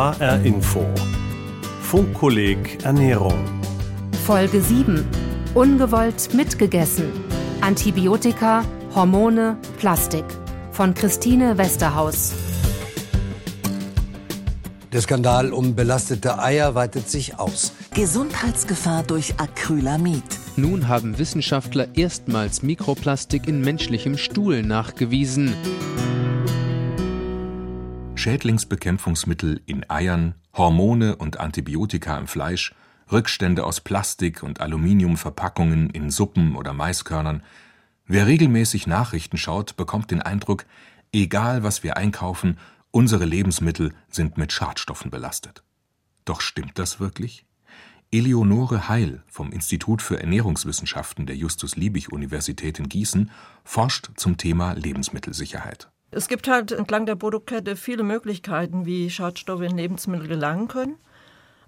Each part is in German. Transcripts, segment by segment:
HR Info. Funkkolleg Ernährung. Folge 7. Ungewollt mitgegessen. Antibiotika, Hormone, Plastik. Von Christine Westerhaus. Der Skandal um belastete Eier weitet sich aus. Gesundheitsgefahr durch Acrylamid. Nun haben Wissenschaftler erstmals Mikroplastik in menschlichem Stuhl nachgewiesen. Schädlingsbekämpfungsmittel in Eiern, Hormone und Antibiotika im Fleisch, Rückstände aus Plastik und Aluminiumverpackungen in Suppen oder Maiskörnern. Wer regelmäßig Nachrichten schaut, bekommt den Eindruck, egal was wir einkaufen, unsere Lebensmittel sind mit Schadstoffen belastet. Doch stimmt das wirklich? Eleonore Heil vom Institut für Ernährungswissenschaften der Justus-Liebig-Universität in Gießen forscht zum Thema Lebensmittelsicherheit. Es gibt halt entlang der Produktkette viele Möglichkeiten, wie Schadstoffe in Lebensmittel gelangen können.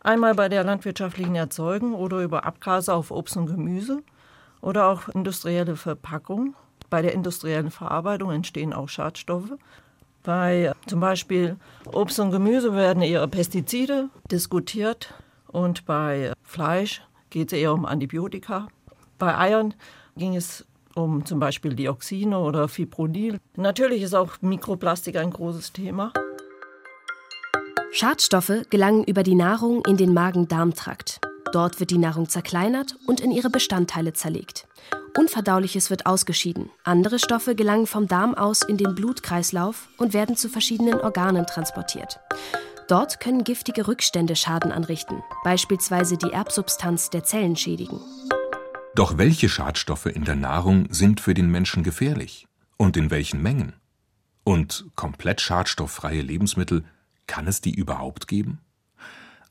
Einmal bei der landwirtschaftlichen Erzeugung oder über Abgase auf Obst und Gemüse oder auch industrielle Verpackung. Bei der industriellen Verarbeitung entstehen auch Schadstoffe. Bei zum Beispiel Obst und Gemüse werden eher Pestizide diskutiert und bei Fleisch geht es eher um Antibiotika. Bei Eiern ging es um zum Beispiel Dioxine oder Fipronil. Natürlich ist auch Mikroplastik ein großes Thema. Schadstoffe gelangen über die Nahrung in den Magen-Darm-Trakt. Dort wird die Nahrung zerkleinert und in ihre Bestandteile zerlegt. Unverdauliches wird ausgeschieden. Andere Stoffe gelangen vom Darm aus in den Blutkreislauf und werden zu verschiedenen Organen transportiert. Dort können giftige Rückstände Schaden anrichten, beispielsweise die Erbsubstanz der Zellen schädigen. Doch welche Schadstoffe in der Nahrung sind für den Menschen gefährlich? Und in welchen Mengen? Und komplett schadstofffreie Lebensmittel, kann es die überhaupt geben?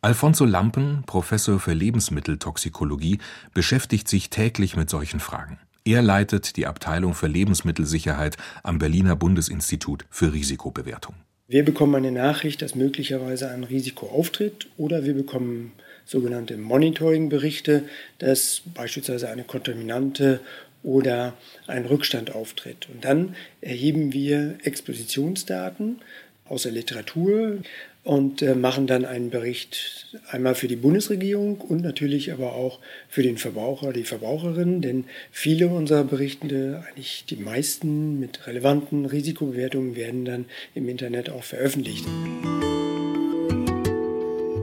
Alfonso Lampen, Professor für Lebensmitteltoxikologie, beschäftigt sich täglich mit solchen Fragen. Er leitet die Abteilung für Lebensmittelsicherheit am Berliner Bundesinstitut für Risikobewertung. Wir bekommen eine Nachricht, dass möglicherweise ein Risiko auftritt oder wir bekommen sogenannte Monitoring-Berichte, dass beispielsweise eine Kontaminante oder ein Rückstand auftritt. Und dann erheben wir Expositionsdaten aus der Literatur und äh, machen dann einen Bericht einmal für die Bundesregierung und natürlich aber auch für den Verbraucher, die Verbraucherin, denn viele unserer Berichte, eigentlich die meisten mit relevanten Risikobewertungen, werden dann im Internet auch veröffentlicht.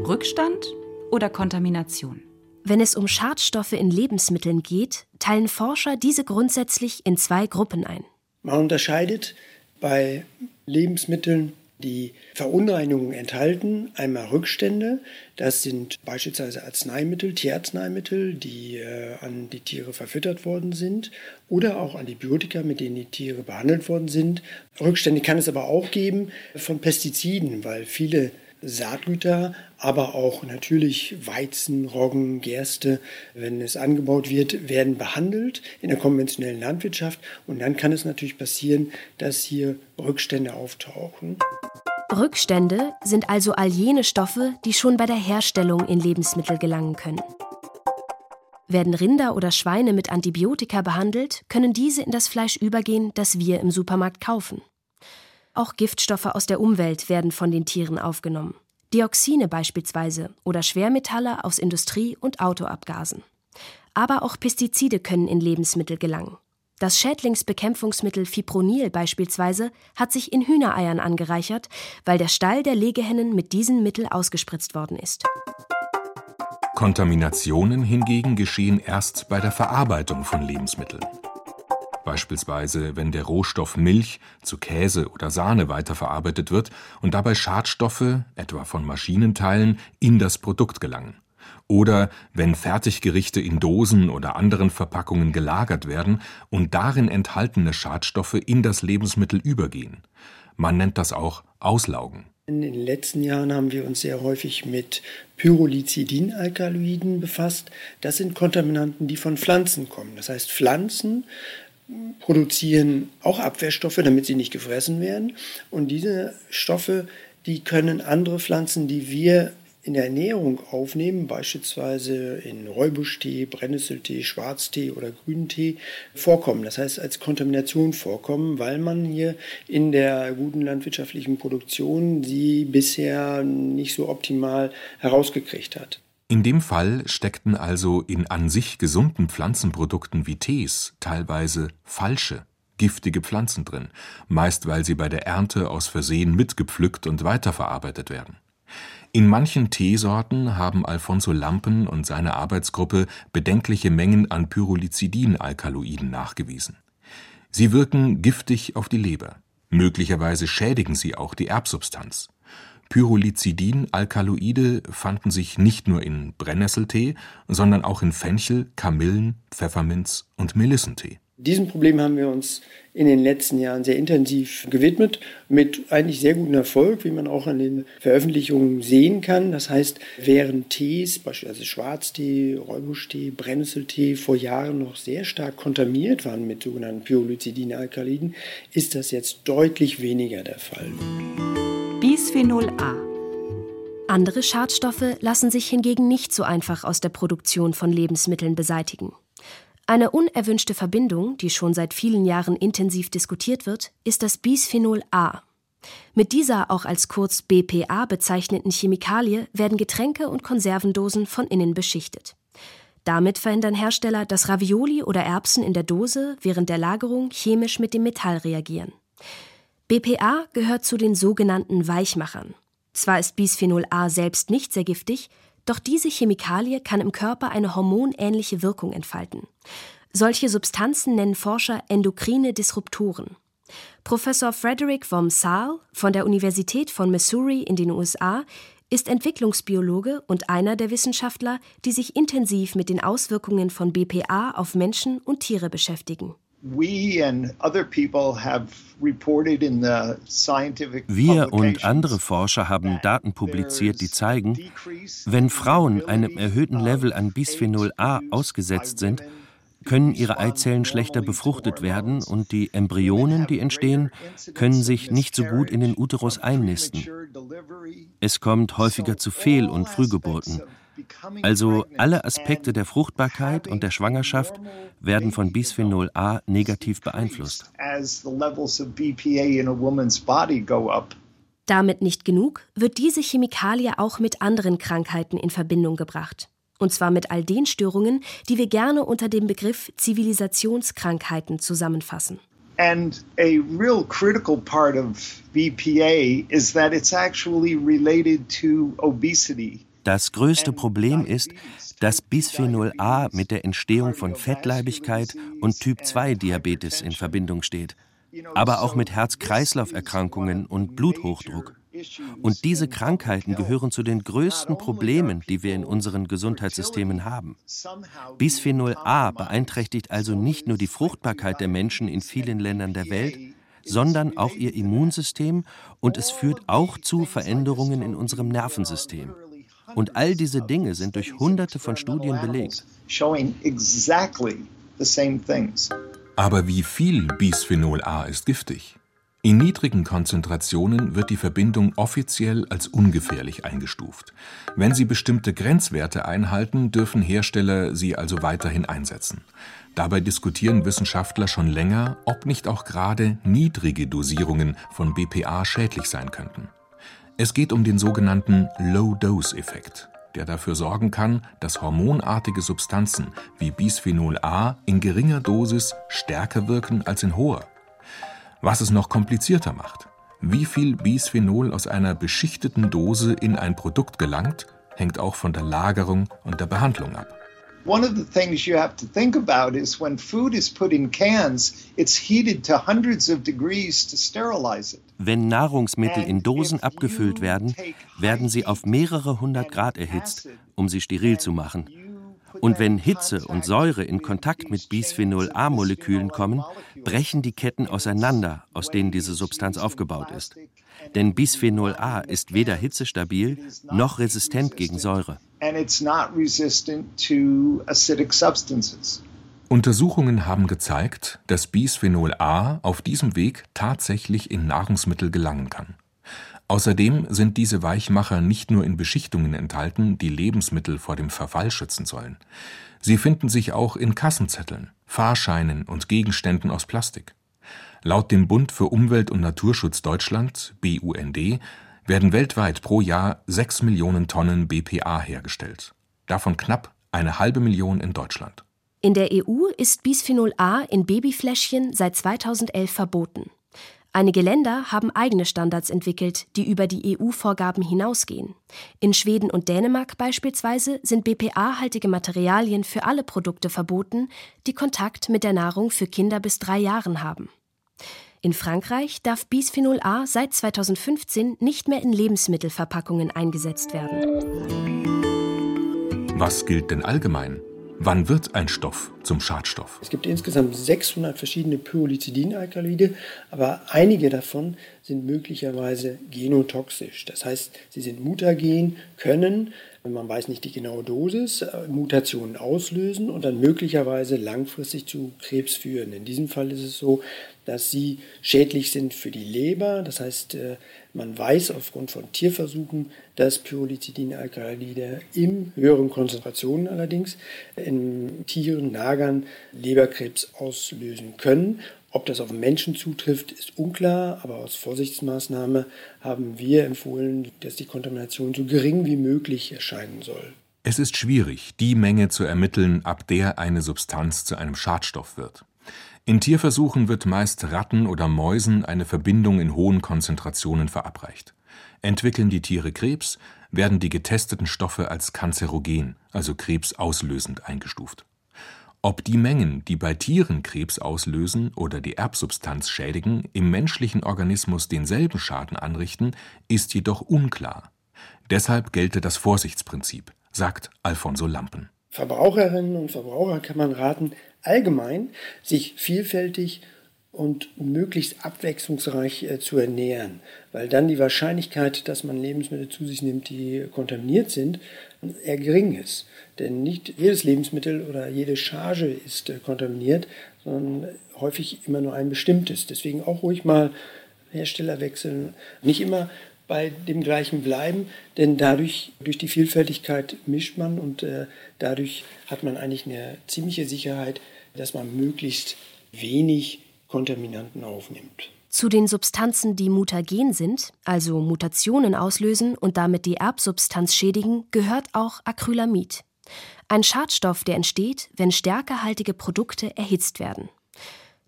Rückstand oder Kontamination? Wenn es um Schadstoffe in Lebensmitteln geht, teilen Forscher diese grundsätzlich in zwei Gruppen ein. Man unterscheidet bei Lebensmitteln, die Verunreinigungen enthalten, einmal Rückstände, das sind beispielsweise Arzneimittel, Tierarzneimittel, die äh, an die Tiere verfüttert worden sind, oder auch Antibiotika, mit denen die Tiere behandelt worden sind. Rückstände kann es aber auch geben von Pestiziden, weil viele Saatgüter, aber auch natürlich Weizen, Roggen, Gerste, wenn es angebaut wird, werden behandelt in der konventionellen Landwirtschaft. Und dann kann es natürlich passieren, dass hier Rückstände auftauchen. Rückstände sind also all jene Stoffe, die schon bei der Herstellung in Lebensmittel gelangen können. Werden Rinder oder Schweine mit Antibiotika behandelt, können diese in das Fleisch übergehen, das wir im Supermarkt kaufen. Auch Giftstoffe aus der Umwelt werden von den Tieren aufgenommen. Dioxine beispielsweise oder Schwermetalle aus Industrie und Autoabgasen. Aber auch Pestizide können in Lebensmittel gelangen. Das Schädlingsbekämpfungsmittel Fipronil beispielsweise hat sich in Hühnereiern angereichert, weil der Stall der Legehennen mit diesem Mittel ausgespritzt worden ist. Kontaminationen hingegen geschehen erst bei der Verarbeitung von Lebensmitteln beispielsweise wenn der Rohstoff Milch zu Käse oder Sahne weiterverarbeitet wird und dabei Schadstoffe, etwa von Maschinenteilen, in das Produkt gelangen. Oder wenn Fertiggerichte in Dosen oder anderen Verpackungen gelagert werden und darin enthaltene Schadstoffe in das Lebensmittel übergehen. Man nennt das auch Auslaugen. In den letzten Jahren haben wir uns sehr häufig mit Pyrrolizidinalkaloiden befasst. Das sind Kontaminanten, die von Pflanzen kommen. Das heißt, Pflanzen produzieren auch Abwehrstoffe, damit sie nicht gefressen werden. Und diese Stoffe, die können andere Pflanzen, die wir in der Ernährung aufnehmen, beispielsweise in Räubuschtee, Brennnesseltee, Schwarztee oder Grüntee, vorkommen. Das heißt, als Kontamination vorkommen, weil man hier in der guten landwirtschaftlichen Produktion sie bisher nicht so optimal herausgekriegt hat. In dem Fall steckten also in an sich gesunden Pflanzenprodukten wie Tees teilweise falsche, giftige Pflanzen drin, meist weil sie bei der Ernte aus Versehen mitgepflückt und weiterverarbeitet werden. In manchen Teesorten haben Alfonso Lampen und seine Arbeitsgruppe bedenkliche Mengen an Pyrrolizidin-Alkaloiden nachgewiesen. Sie wirken giftig auf die Leber. Möglicherweise schädigen sie auch die Erbsubstanz. Pyrrolizidin-Alkaloide fanden sich nicht nur in Brennnesseltee, sondern auch in Fenchel, Kamillen, Pfefferminz und Melissentee. Diesem Problem haben wir uns in den letzten Jahren sehr intensiv gewidmet, mit eigentlich sehr gutem Erfolg, wie man auch an den Veröffentlichungen sehen kann. Das heißt, während Tees, beispielsweise Schwarztee, Räubuschtee, Brennnesseltee vor Jahren noch sehr stark kontaminiert waren mit sogenannten Pyrrolizidin-Alkaliden, ist das jetzt deutlich weniger der Fall. Bisphenol A. Andere Schadstoffe lassen sich hingegen nicht so einfach aus der Produktion von Lebensmitteln beseitigen. Eine unerwünschte Verbindung, die schon seit vielen Jahren intensiv diskutiert wird, ist das Bisphenol A. Mit dieser auch als kurz BPA bezeichneten Chemikalie werden Getränke und Konservendosen von innen beschichtet. Damit verhindern Hersteller, dass Ravioli oder Erbsen in der Dose während der Lagerung chemisch mit dem Metall reagieren. BPA gehört zu den sogenannten Weichmachern. Zwar ist Bisphenol A selbst nicht sehr giftig, doch diese Chemikalie kann im Körper eine hormonähnliche Wirkung entfalten. Solche Substanzen nennen Forscher endokrine Disruptoren. Professor Frederick vom Saal von der Universität von Missouri in den USA ist Entwicklungsbiologe und einer der Wissenschaftler, die sich intensiv mit den Auswirkungen von BPA auf Menschen und Tiere beschäftigen. Wir und andere Forscher haben Daten publiziert, die zeigen, wenn Frauen einem erhöhten Level an Bisphenol A ausgesetzt sind, können ihre Eizellen schlechter befruchtet werden und die Embryonen, die entstehen, können sich nicht so gut in den Uterus einnisten. Es kommt häufiger zu Fehl- und Frühgeburten. Also alle Aspekte der Fruchtbarkeit und der Schwangerschaft werden von Bisphenol A negativ beeinflusst. Damit nicht genug, wird diese Chemikalie auch mit anderen Krankheiten in Verbindung gebracht. Und zwar mit all den Störungen, die wir gerne unter dem Begriff Zivilisationskrankheiten zusammenfassen. And a real critical part of BPA is that it's actually related to obesity. Das größte Problem ist, dass Bisphenol A mit der Entstehung von Fettleibigkeit und Typ-2-Diabetes in Verbindung steht, aber auch mit Herz-Kreislauf-Erkrankungen und Bluthochdruck. Und diese Krankheiten gehören zu den größten Problemen, die wir in unseren Gesundheitssystemen haben. Bisphenol A beeinträchtigt also nicht nur die Fruchtbarkeit der Menschen in vielen Ländern der Welt, sondern auch ihr Immunsystem und es führt auch zu Veränderungen in unserem Nervensystem. Und all diese Dinge sind durch Hunderte von Studien belegt. Aber wie viel Bisphenol A ist giftig? In niedrigen Konzentrationen wird die Verbindung offiziell als ungefährlich eingestuft. Wenn sie bestimmte Grenzwerte einhalten, dürfen Hersteller sie also weiterhin einsetzen. Dabei diskutieren Wissenschaftler schon länger, ob nicht auch gerade niedrige Dosierungen von BPA schädlich sein könnten. Es geht um den sogenannten Low-Dose-Effekt, der dafür sorgen kann, dass hormonartige Substanzen wie Bisphenol A in geringer Dosis stärker wirken als in hoher. Was es noch komplizierter macht. Wie viel Bisphenol aus einer beschichteten Dose in ein Produkt gelangt, hängt auch von der Lagerung und der Behandlung ab. One of the things you have to think about is when food is put in cans, it's heated to hundreds of degrees to sterilize it. Wenn Nahrungsmittel in Dosen abgefüllt werden, werden sie auf mehrere hundert Grad erhitzt, um sie steril zu machen. Und wenn Hitze und Säure in Kontakt mit Bisphenol A-Molekülen kommen, brechen die Ketten auseinander, aus denen diese Substanz aufgebaut ist. Denn Bisphenol A ist weder hitzestabil noch resistent gegen Säure. Untersuchungen haben gezeigt, dass Bisphenol A auf diesem Weg tatsächlich in Nahrungsmittel gelangen kann. Außerdem sind diese Weichmacher nicht nur in Beschichtungen enthalten, die Lebensmittel vor dem Verfall schützen sollen. Sie finden sich auch in Kassenzetteln, Fahrscheinen und Gegenständen aus Plastik. Laut dem Bund für Umwelt und Naturschutz Deutschland (BUND) werden weltweit pro Jahr sechs Millionen Tonnen BPA hergestellt, davon knapp eine halbe Million in Deutschland. In der EU ist Bisphenol A in Babyfläschchen seit 2011 verboten. Einige Länder haben eigene Standards entwickelt, die über die EU-Vorgaben hinausgehen. In Schweden und Dänemark beispielsweise sind BPA-haltige Materialien für alle Produkte verboten, die Kontakt mit der Nahrung für Kinder bis drei Jahren haben. In Frankreich darf Bisphenol A seit 2015 nicht mehr in Lebensmittelverpackungen eingesetzt werden. Was gilt denn allgemein? Wann wird ein Stoff zum Schadstoff? Es gibt insgesamt 600 verschiedene Pyridinalkaloide, aber einige davon sind möglicherweise genotoxisch. Das heißt, sie sind mutagen, können, man weiß nicht die genaue Dosis, äh, Mutationen auslösen und dann möglicherweise langfristig zu Krebs führen. In diesem Fall ist es so, dass sie schädlich sind für die Leber. Das heißt, äh, man weiß aufgrund von Tierversuchen, dass Pyrrolizidinalkaloide in höheren Konzentrationen allerdings in Tieren, Nagern Leberkrebs auslösen können. Ob das auf Menschen zutrifft, ist unklar, aber aus Vorsichtsmaßnahme haben wir empfohlen, dass die Kontamination so gering wie möglich erscheinen soll. Es ist schwierig, die Menge zu ermitteln, ab der eine Substanz zu einem Schadstoff wird. In Tierversuchen wird meist Ratten oder Mäusen eine Verbindung in hohen Konzentrationen verabreicht. Entwickeln die Tiere Krebs, werden die getesteten Stoffe als kanzerogen, also krebsauslösend eingestuft. Ob die Mengen, die bei Tieren Krebs auslösen oder die Erbsubstanz schädigen, im menschlichen Organismus denselben Schaden anrichten, ist jedoch unklar. Deshalb gelte das Vorsichtsprinzip, sagt Alfonso Lampen. Verbraucherinnen und Verbraucher kann man raten, allgemein sich vielfältig und möglichst abwechslungsreich äh, zu ernähren, weil dann die Wahrscheinlichkeit, dass man Lebensmittel zu sich nimmt, die kontaminiert sind, eher gering ist. Denn nicht jedes Lebensmittel oder jede Charge ist äh, kontaminiert, sondern häufig immer nur ein bestimmtes. Deswegen auch ruhig mal Hersteller wechseln. Nicht immer bei dem gleichen bleiben, denn dadurch, durch die Vielfältigkeit mischt man und äh, dadurch hat man eigentlich eine ziemliche Sicherheit, dass man möglichst wenig Kontaminanten aufnimmt. Zu den Substanzen, die mutagen sind, also Mutationen auslösen und damit die Erbsubstanz schädigen, gehört auch Acrylamid. Ein Schadstoff, der entsteht, wenn stärkehaltige Produkte erhitzt werden.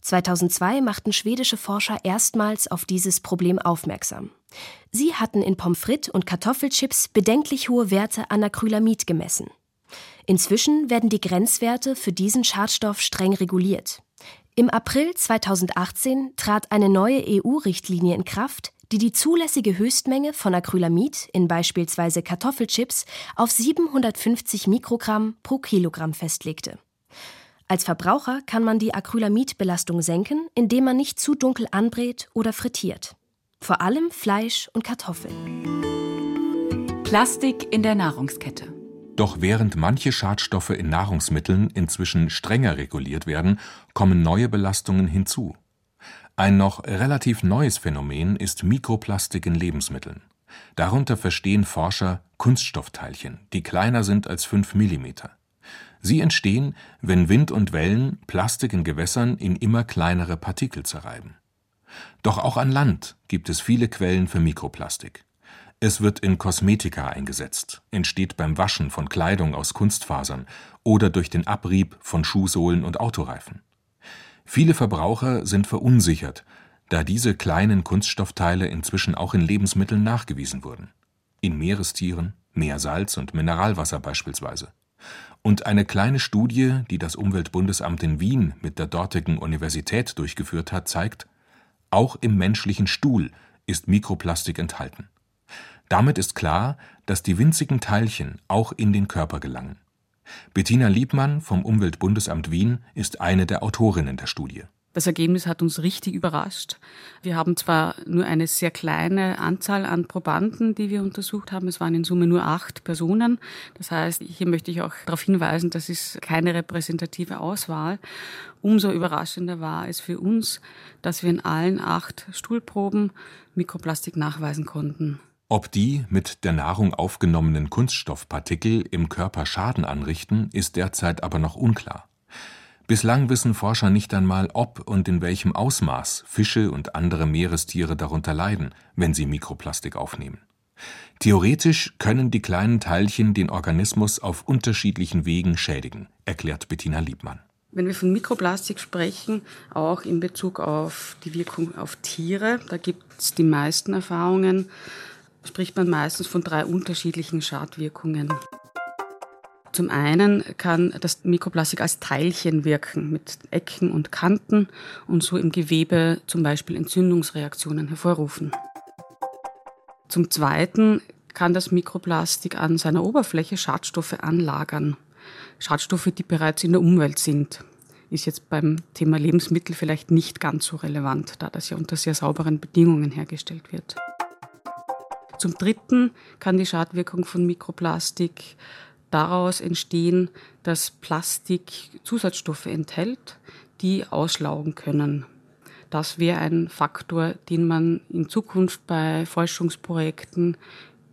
2002 machten schwedische Forscher erstmals auf dieses Problem aufmerksam. Sie hatten in Pommes frites und Kartoffelchips bedenklich hohe Werte an Acrylamid gemessen. Inzwischen werden die Grenzwerte für diesen Schadstoff streng reguliert. Im April 2018 trat eine neue EU-Richtlinie in Kraft, die die zulässige Höchstmenge von Acrylamid in beispielsweise Kartoffelchips auf 750 Mikrogramm pro Kilogramm festlegte. Als Verbraucher kann man die Acrylamidbelastung senken, indem man nicht zu dunkel anbrät oder frittiert. Vor allem Fleisch und Kartoffeln. Plastik in der Nahrungskette. Doch während manche Schadstoffe in Nahrungsmitteln inzwischen strenger reguliert werden, kommen neue Belastungen hinzu. Ein noch relativ neues Phänomen ist Mikroplastik in Lebensmitteln. Darunter verstehen Forscher Kunststoffteilchen, die kleiner sind als 5 Millimeter. Sie entstehen, wenn Wind und Wellen Plastik in Gewässern in immer kleinere Partikel zerreiben. Doch auch an Land gibt es viele Quellen für Mikroplastik. Es wird in Kosmetika eingesetzt, entsteht beim Waschen von Kleidung aus Kunstfasern oder durch den Abrieb von Schuhsohlen und Autoreifen. Viele Verbraucher sind verunsichert, da diese kleinen Kunststoffteile inzwischen auch in Lebensmitteln nachgewiesen wurden. In Meerestieren, Meersalz und Mineralwasser beispielsweise. Und eine kleine Studie, die das Umweltbundesamt in Wien mit der dortigen Universität durchgeführt hat, zeigt, auch im menschlichen Stuhl ist Mikroplastik enthalten. Damit ist klar, dass die winzigen Teilchen auch in den Körper gelangen. Bettina Liebmann vom Umweltbundesamt Wien ist eine der Autorinnen der Studie. Das Ergebnis hat uns richtig überrascht. Wir haben zwar nur eine sehr kleine Anzahl an Probanden, die wir untersucht haben. Es waren in Summe nur acht Personen. Das heißt, hier möchte ich auch darauf hinweisen, das ist keine repräsentative Auswahl. Umso überraschender war es für uns, dass wir in allen acht Stuhlproben Mikroplastik nachweisen konnten. Ob die mit der Nahrung aufgenommenen Kunststoffpartikel im Körper Schaden anrichten, ist derzeit aber noch unklar. Bislang wissen Forscher nicht einmal, ob und in welchem Ausmaß Fische und andere Meerestiere darunter leiden, wenn sie Mikroplastik aufnehmen. Theoretisch können die kleinen Teilchen den Organismus auf unterschiedlichen Wegen schädigen, erklärt Bettina Liebmann. Wenn wir von Mikroplastik sprechen, auch in Bezug auf die Wirkung auf Tiere, da gibt es die meisten Erfahrungen, spricht man meistens von drei unterschiedlichen Schadwirkungen. Zum einen kann das Mikroplastik als Teilchen wirken mit Ecken und Kanten und so im Gewebe zum Beispiel Entzündungsreaktionen hervorrufen. Zum zweiten kann das Mikroplastik an seiner Oberfläche Schadstoffe anlagern. Schadstoffe, die bereits in der Umwelt sind. Ist jetzt beim Thema Lebensmittel vielleicht nicht ganz so relevant, da das ja unter sehr sauberen Bedingungen hergestellt wird. Zum Dritten kann die Schadwirkung von Mikroplastik daraus entstehen, dass Plastik Zusatzstoffe enthält, die auslaugen können. Das wäre ein Faktor, den man in Zukunft bei Forschungsprojekten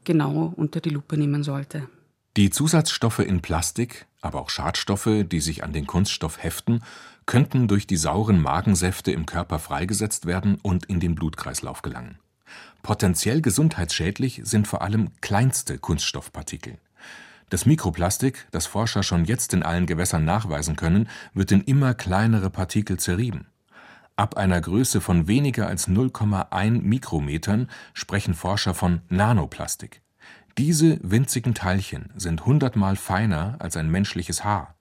genau unter die Lupe nehmen sollte. Die Zusatzstoffe in Plastik, aber auch Schadstoffe, die sich an den Kunststoff heften, könnten durch die sauren Magensäfte im Körper freigesetzt werden und in den Blutkreislauf gelangen. Potenziell gesundheitsschädlich sind vor allem kleinste Kunststoffpartikel. Das Mikroplastik, das Forscher schon jetzt in allen Gewässern nachweisen können, wird in immer kleinere Partikel zerrieben. Ab einer Größe von weniger als 0,1 Mikrometern sprechen Forscher von Nanoplastik. Diese winzigen Teilchen sind hundertmal feiner als ein menschliches Haar.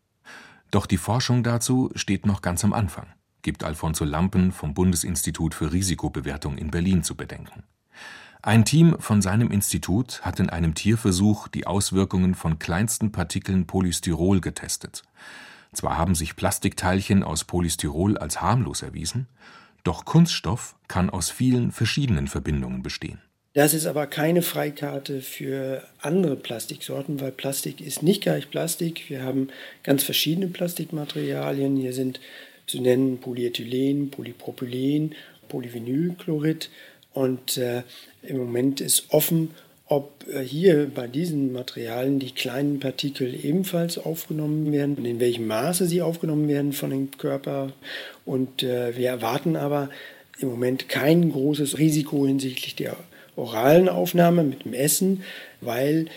Doch die Forschung dazu steht noch ganz am Anfang, gibt Alfonso Lampen vom Bundesinstitut für Risikobewertung in Berlin zu bedenken. Ein Team von seinem Institut hat in einem Tierversuch die Auswirkungen von kleinsten Partikeln Polystyrol getestet. Zwar haben sich Plastikteilchen aus Polystyrol als harmlos erwiesen, doch Kunststoff kann aus vielen verschiedenen Verbindungen bestehen. Das ist aber keine Freikarte für andere Plastiksorten, weil Plastik ist nicht gleich Plastik. Wir haben ganz verschiedene Plastikmaterialien. Hier sind zu nennen Polyethylen, Polypropylen, Polyvinylchlorid und äh, im Moment ist offen, ob äh, hier bei diesen Materialien die kleinen Partikel ebenfalls aufgenommen werden und in welchem Maße sie aufgenommen werden von dem Körper. Und äh, wir erwarten aber im Moment kein großes Risiko hinsichtlich der oralen Aufnahme mit dem Essen, weil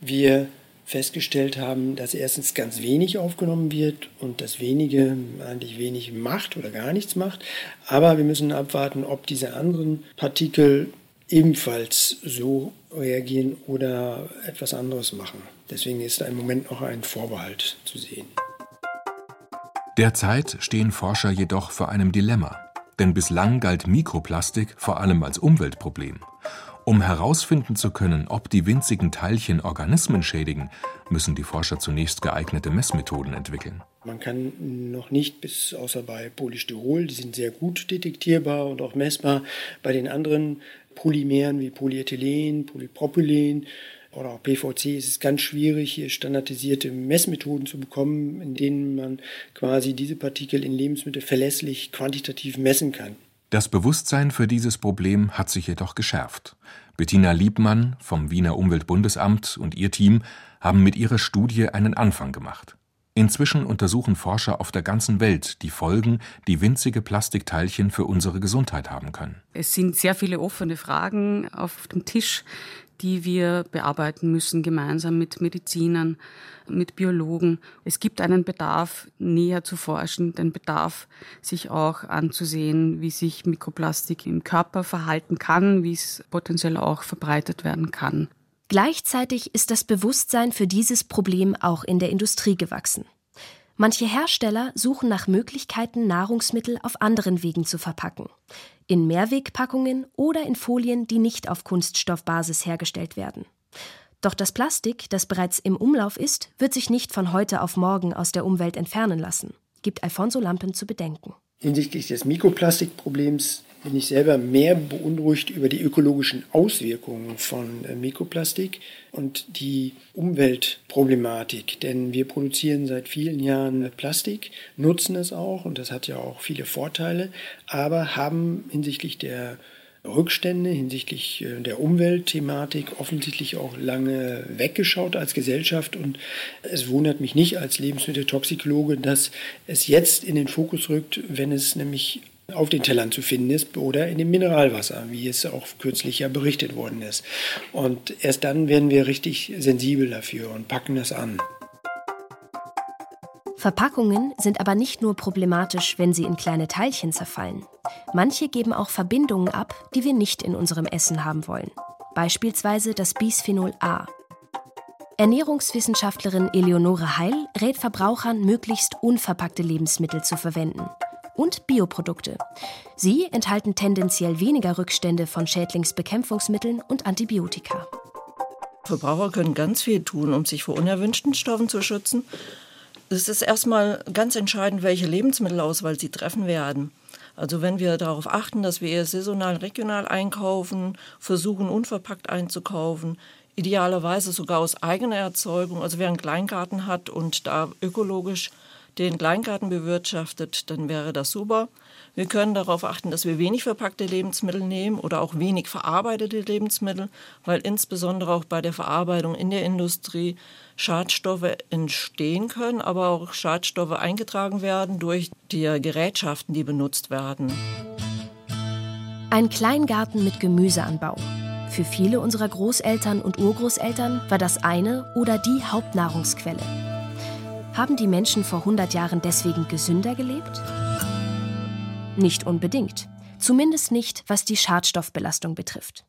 wir festgestellt haben, dass erstens ganz wenig aufgenommen wird und das wenige eigentlich wenig macht oder gar nichts macht. Aber wir müssen abwarten, ob diese anderen Partikel ebenfalls so reagieren oder etwas anderes machen. Deswegen ist im Moment noch ein Vorbehalt zu sehen. Derzeit stehen Forscher jedoch vor einem Dilemma. Denn bislang galt Mikroplastik vor allem als Umweltproblem. Um herausfinden zu können, ob die winzigen Teilchen Organismen schädigen, müssen die Forscher zunächst geeignete Messmethoden entwickeln. Man kann noch nicht bis außer bei Polystyrol, die sind sehr gut detektierbar und auch messbar. Bei den anderen Polymeren wie Polyethylen, Polypropylen oder auch PVC ist es ganz schwierig, hier standardisierte Messmethoden zu bekommen, in denen man quasi diese Partikel in Lebensmitteln verlässlich quantitativ messen kann. Das Bewusstsein für dieses Problem hat sich jedoch geschärft. Bettina Liebmann vom Wiener Umweltbundesamt und ihr Team haben mit ihrer Studie einen Anfang gemacht. Inzwischen untersuchen Forscher auf der ganzen Welt die Folgen, die winzige Plastikteilchen für unsere Gesundheit haben können. Es sind sehr viele offene Fragen auf dem Tisch, die wir bearbeiten müssen, gemeinsam mit Medizinern, mit Biologen. Es gibt einen Bedarf, näher zu forschen, den Bedarf, sich auch anzusehen, wie sich Mikroplastik im Körper verhalten kann, wie es potenziell auch verbreitet werden kann. Gleichzeitig ist das Bewusstsein für dieses Problem auch in der Industrie gewachsen. Manche Hersteller suchen nach Möglichkeiten, Nahrungsmittel auf anderen Wegen zu verpacken. In Mehrwegpackungen oder in Folien, die nicht auf Kunststoffbasis hergestellt werden. Doch das Plastik, das bereits im Umlauf ist, wird sich nicht von heute auf morgen aus der Umwelt entfernen lassen, gibt Alfonso Lampen zu bedenken. Hinsichtlich des Mikroplastikproblems bin ich selber mehr beunruhigt über die ökologischen Auswirkungen von äh, Mikroplastik und die Umweltproblematik. Denn wir produzieren seit vielen Jahren Plastik, nutzen es auch und das hat ja auch viele Vorteile, aber haben hinsichtlich der Rückstände hinsichtlich äh, der Umweltthematik offensichtlich auch lange weggeschaut als Gesellschaft. Und es wundert mich nicht als Lebensmitteltoxikologe, dass es jetzt in den Fokus rückt, wenn es nämlich auf den Tellern zu finden ist oder in dem Mineralwasser, wie es auch kürzlich ja berichtet worden ist. Und erst dann werden wir richtig sensibel dafür und packen das an. Verpackungen sind aber nicht nur problematisch, wenn sie in kleine Teilchen zerfallen. Manche geben auch Verbindungen ab, die wir nicht in unserem Essen haben wollen. Beispielsweise das Bisphenol A. Ernährungswissenschaftlerin Eleonore Heil rät Verbrauchern, möglichst unverpackte Lebensmittel zu verwenden. Und Bioprodukte. Sie enthalten tendenziell weniger Rückstände von Schädlingsbekämpfungsmitteln und Antibiotika. Verbraucher können ganz viel tun, um sich vor unerwünschten Stoffen zu schützen. Es ist erstmal ganz entscheidend, welche Lebensmittelauswahl sie treffen werden. Also wenn wir darauf achten, dass wir eher saisonal, regional einkaufen, versuchen unverpackt einzukaufen, idealerweise sogar aus eigener Erzeugung. Also wer einen Kleingarten hat und da ökologisch den Kleingarten bewirtschaftet, dann wäre das super. Wir können darauf achten, dass wir wenig verpackte Lebensmittel nehmen oder auch wenig verarbeitete Lebensmittel, weil insbesondere auch bei der Verarbeitung in der Industrie Schadstoffe entstehen können, aber auch Schadstoffe eingetragen werden durch die Gerätschaften, die benutzt werden. Ein Kleingarten mit Gemüseanbau. Für viele unserer Großeltern und Urgroßeltern war das eine oder die Hauptnahrungsquelle. Haben die Menschen vor 100 Jahren deswegen gesünder gelebt? Nicht unbedingt. Zumindest nicht, was die Schadstoffbelastung betrifft.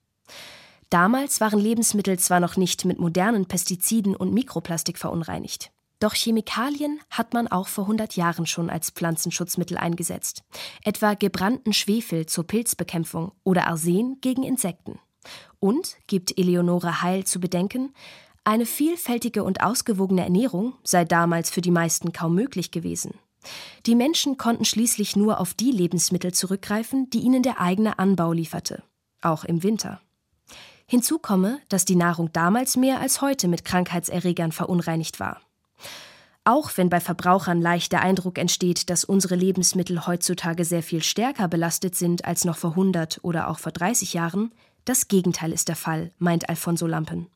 Damals waren Lebensmittel zwar noch nicht mit modernen Pestiziden und Mikroplastik verunreinigt. Doch Chemikalien hat man auch vor 100 Jahren schon als Pflanzenschutzmittel eingesetzt. Etwa gebrannten Schwefel zur Pilzbekämpfung oder Arsen gegen Insekten. Und, gibt Eleonore Heil zu bedenken, eine vielfältige und ausgewogene Ernährung sei damals für die meisten kaum möglich gewesen. Die Menschen konnten schließlich nur auf die Lebensmittel zurückgreifen, die ihnen der eigene Anbau lieferte, auch im Winter. Hinzu komme, dass die Nahrung damals mehr als heute mit Krankheitserregern verunreinigt war. Auch wenn bei Verbrauchern leicht der Eindruck entsteht, dass unsere Lebensmittel heutzutage sehr viel stärker belastet sind als noch vor 100 oder auch vor 30 Jahren, das Gegenteil ist der Fall, meint Alfonso Lampen.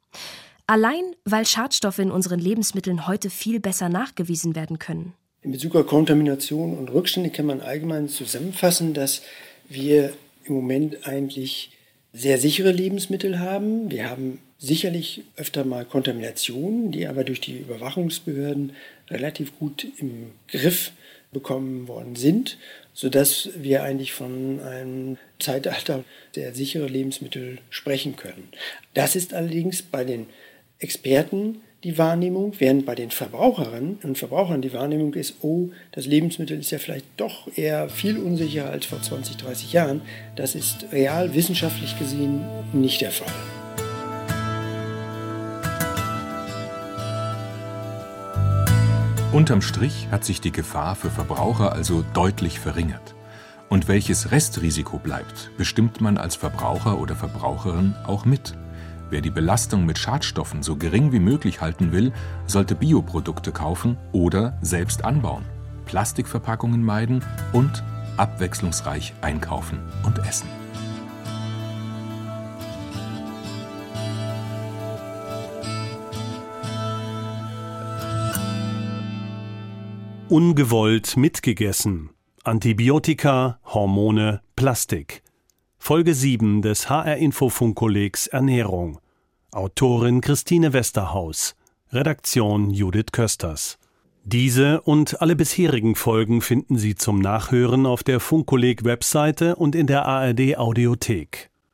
Allein weil Schadstoffe in unseren Lebensmitteln heute viel besser nachgewiesen werden können. In Bezug auf Kontamination und Rückstände kann man allgemein zusammenfassen, dass wir im Moment eigentlich sehr sichere Lebensmittel haben. Wir haben sicherlich öfter mal Kontaminationen, die aber durch die Überwachungsbehörden relativ gut im Griff bekommen worden sind, sodass wir eigentlich von einem Zeitalter der sichere Lebensmittel sprechen können. Das ist allerdings bei den Experten die Wahrnehmung, während bei den Verbraucherinnen und Verbrauchern die Wahrnehmung ist, oh, das Lebensmittel ist ja vielleicht doch eher viel unsicherer als vor 20, 30 Jahren. Das ist real wissenschaftlich gesehen nicht der Fall. Unterm Strich hat sich die Gefahr für Verbraucher also deutlich verringert. Und welches Restrisiko bleibt, bestimmt man als Verbraucher oder Verbraucherin auch mit. Wer die Belastung mit Schadstoffen so gering wie möglich halten will, sollte Bioprodukte kaufen oder selbst anbauen, Plastikverpackungen meiden und abwechslungsreich einkaufen und essen. Ungewollt mitgegessen. Antibiotika, Hormone, Plastik. Folge 7 des HR Infofunkkollegs Ernährung. Autorin Christine Westerhaus. Redaktion Judith Kösters. Diese und alle bisherigen Folgen finden Sie zum Nachhören auf der Funkkolleg Webseite und in der ARD Audiothek.